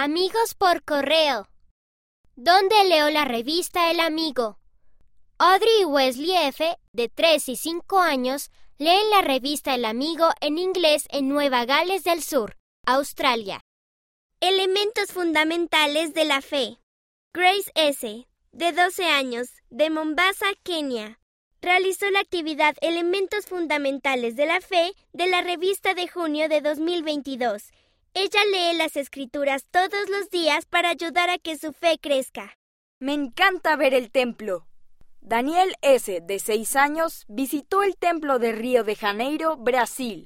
Amigos por correo. ¿Dónde leo la revista El Amigo? Audrey y Wesley F., de 3 y 5 años, leen la revista El Amigo en inglés en Nueva Gales del Sur, Australia. Elementos fundamentales de la fe. Grace S., de 12 años, de Mombasa, Kenia. Realizó la actividad Elementos fundamentales de la fe de la revista de junio de 2022. Ella lee las escrituras todos los días para ayudar a que su fe crezca. Me encanta ver el templo. Daniel S., de 6 años, visitó el templo de Río de Janeiro, Brasil.